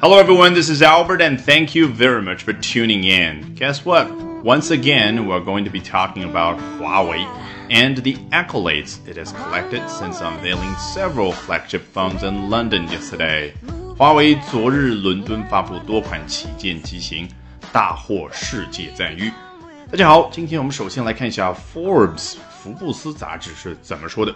Hello, everyone. This is Albert, and thank you very much for tuning in. Guess what? Once again, we're going to be talking about Huawei and the accolades it has collected since unveiling several flagship phones in London yesterday. 华为昨日伦敦发布多款旗舰机型，大获世界赞誉。大家好，今天我们首先来看一下 Forbes 福布斯杂志是怎么说的。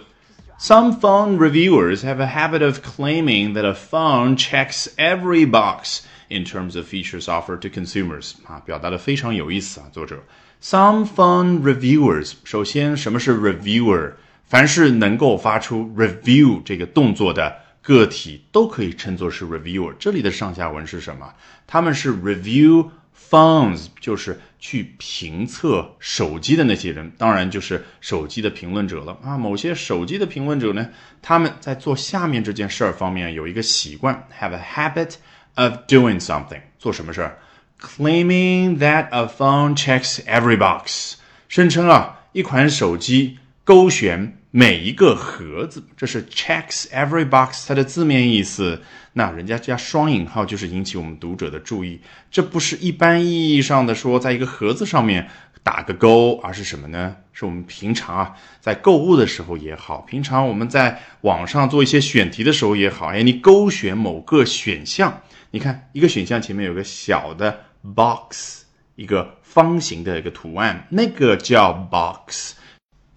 Some phone reviewers have a habit of claiming that a phone checks every box in terms of features offered to consumers 啊，表达的非常有意思啊。作者，Some phone reviewers，首先什么是 reviewer？凡是能够发出 review 这个动作的个体都可以称作是 reviewer。这里的上下文是什么？他们是 review。 Phones 就是去评测手机的那些人，当然就是手机的评论者了啊。某些手机的评论者呢，他们在做下面这件事儿方面有一个习惯，have a habit of doing something，做什么事儿？Claiming that a phone checks every box，声称啊，一款手机勾选。每一个盒子，这是 checks every box，它的字面意思。那人家加双引号就是引起我们读者的注意，这不是一般意义上的说在一个盒子上面打个勾，而是什么呢？是我们平常啊在购物的时候也好，平常我们在网上做一些选题的时候也好，哎，你勾选某个选项，你看一个选项前面有个小的 box，一个方形的一个图案，那个叫 box。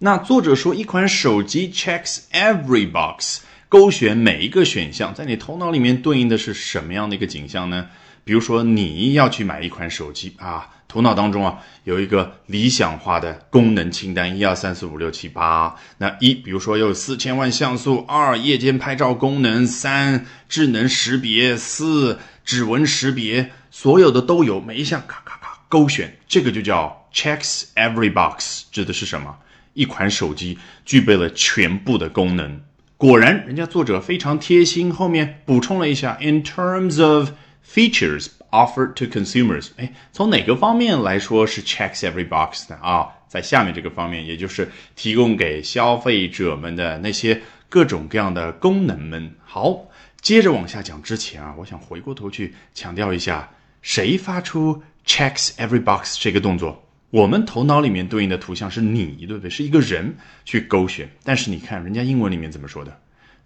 那作者说，一款手机 checks every box，勾选每一个选项，在你头脑里面对应的是什么样的一个景象呢？比如说，你要去买一款手机啊，头脑当中啊有一个理想化的功能清单，一二三四五六七八。那一，比如说有四千万像素；二，夜间拍照功能；三，智能识别；四，指纹识别，所有的都有，每一项咔咔咔勾选，这个就叫 checks every box，指的是什么？一款手机具备了全部的功能，果然，人家作者非常贴心，后面补充了一下：in terms of features offered to consumers。哎，从哪个方面来说是 checks every box 呢？啊，在下面这个方面，也就是提供给消费者们的那些各种各样的功能们。好，接着往下讲之前啊，我想回过头去强调一下，谁发出 checks every box 这个动作？我们头脑里面对应的图像是你，对不对？是一个人去勾选。但是你看人家英文里面怎么说的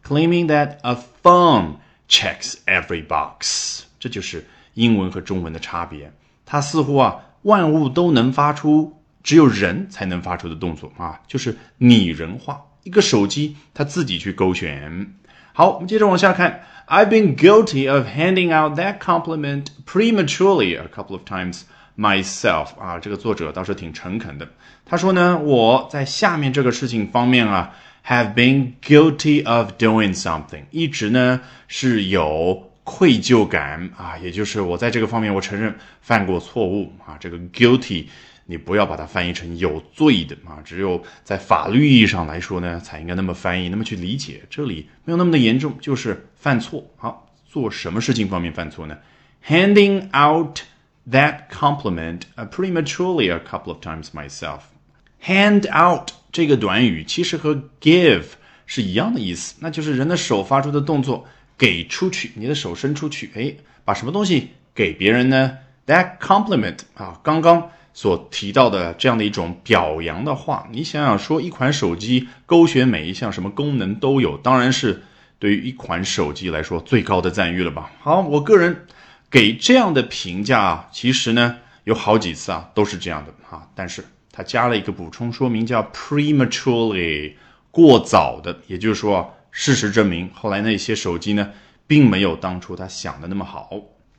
？Claiming that a phone checks every box，这就是英文和中文的差别。它似乎啊，万物都能发出只有人才能发出的动作啊，就是拟人化。一个手机它自己去勾选。好，我们接着往下看。I've been guilty of handing out that compliment prematurely a couple of times. Myself 啊，这个作者倒是挺诚恳的。他说呢，我在下面这个事情方面啊，have been guilty of doing something，一直呢是有愧疚感啊，也就是我在这个方面我承认犯过错误啊。这个 guilty 你不要把它翻译成有罪的啊，只有在法律意义上来说呢，才应该那么翻译，那么去理解。这里没有那么的严重，就是犯错。好，做什么事情方面犯错呢？Handing out that compliment prematurely a couple of times myself. Hand out 这个短语其实和 give 是一样的意思，那就是人的手发出的动作，给出去，你的手伸出去，哎，把什么东西给别人呢？That compliment 啊，刚刚所提到的这样的一种表扬的话，你想想说，一款手机勾选每一项什么功能都有，当然是对于一款手机来说最高的赞誉了吧？好，我个人。给这样的评价啊，其实呢有好几次啊都是这样的啊，但是他加了一个补充说明叫 prematurely 过早的，也就是说，事实证明后来那些手机呢并没有当初他想的那么好。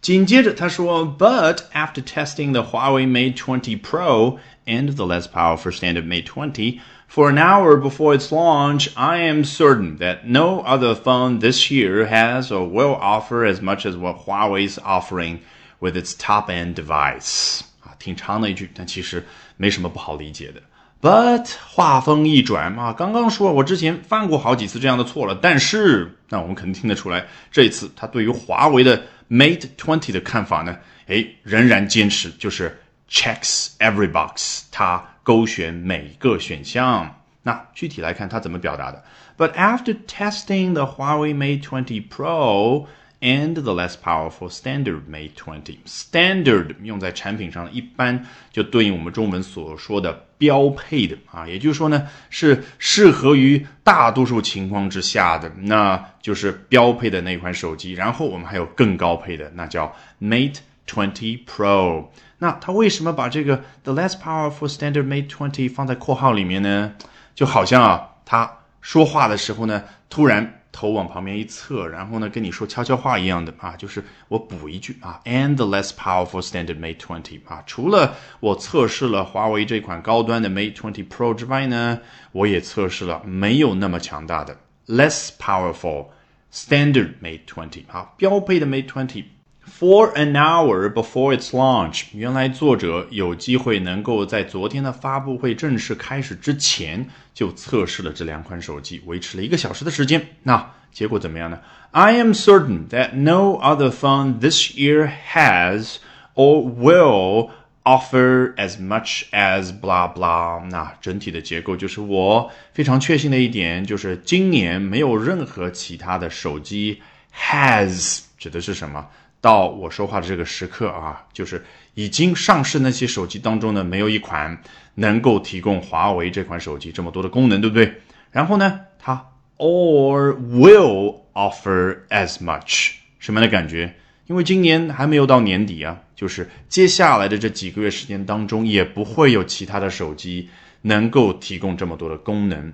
紧接着他说，But after testing the Huawei Mate 20 Pro and the less powerful standard Mate 20. For an hour before its launch, I am certain that no other phone this year has or will offer as much as what Huawei's offering with its top-end device. 啊，挺长的一句，但其实没什么不好理解的。But 话锋一转啊，刚刚说我之前犯过好几次这样的错了，但是那我们肯定听得出来，这一次他对于华为的 Mate 20的看法呢，哎，仍然坚持就是 checks every box，它 勾选每个选项。那具体来看，它怎么表达的？But after testing the Huawei Mate 20 Pro and the less powerful standard Mate 20. Standard 用在产品上，一般就对应我们中文所说的标配的啊，也就是说呢，是适合于大多数情况之下的，那就是标配的那款手机。然后我们还有更高配的，那叫 Mate 20 Pro。那他为什么把这个 the less powerful standard Mate 20放在括号里面呢？就好像啊，他说话的时候呢，突然头往旁边一侧，然后呢跟你说悄悄话一样的啊，就是我补一句啊，and the less powerful standard Mate 20啊，除了我测试了华为这款高端的 Mate 20 Pro 之外呢，我也测试了没有那么强大的 less powerful standard Mate 20啊，标配的 Mate 20。For an hour before its launch，原来作者有机会能够在昨天的发布会正式开始之前就测试了这两款手机，维持了一个小时的时间。那结果怎么样呢？I am certain that no other phone this year has or will offer as much as blah blah。那整体的结构就是我非常确信的一点，就是今年没有任何其他的手机 has 指的是什么？到我说话的这个时刻啊，就是已经上市那些手机当中呢，没有一款能够提供华为这款手机这么多的功能，对不对？然后呢，它 or will offer as much 什么样的感觉？因为今年还没有到年底啊，就是接下来的这几个月时间当中，也不会有其他的手机能够提供这么多的功能。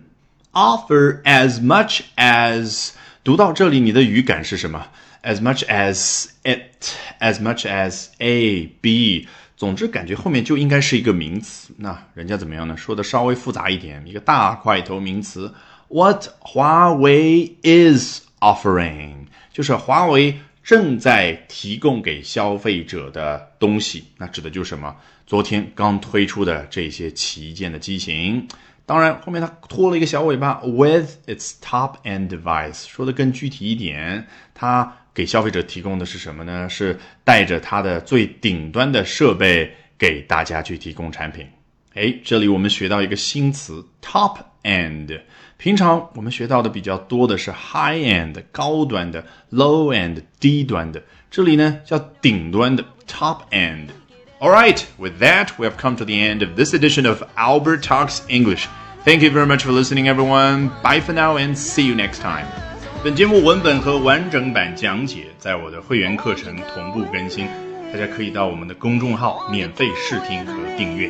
Offer as much as 读到这里，你的语感是什么？as much as it, as much as a b，总之感觉后面就应该是一个名词。那人家怎么样呢？说的稍微复杂一点，一个大块头名词。What 华为 is offering，就是华为正在提供给消费者的东西。那指的就是什么？昨天刚推出的这些旗舰的机型。当然，后面它拖了一个小尾巴，with its top-end device，说的更具体一点，它。给消费者提供的是什么呢？是带着它的最顶端的设备给大家去提供产品。哎，这里我们学到一个新词，top end。平常我们学到的比较多的是 high end，高端的；low end，低端的。这里呢叫顶端的 top end。All right, with that, we have come to the end of this edition of Albert Talks English. Thank you very much for listening, everyone. Bye for now, and see you next time. 本节目文本和完整版讲解在我的会员课程同步更新，大家可以到我们的公众号免费试听和订阅。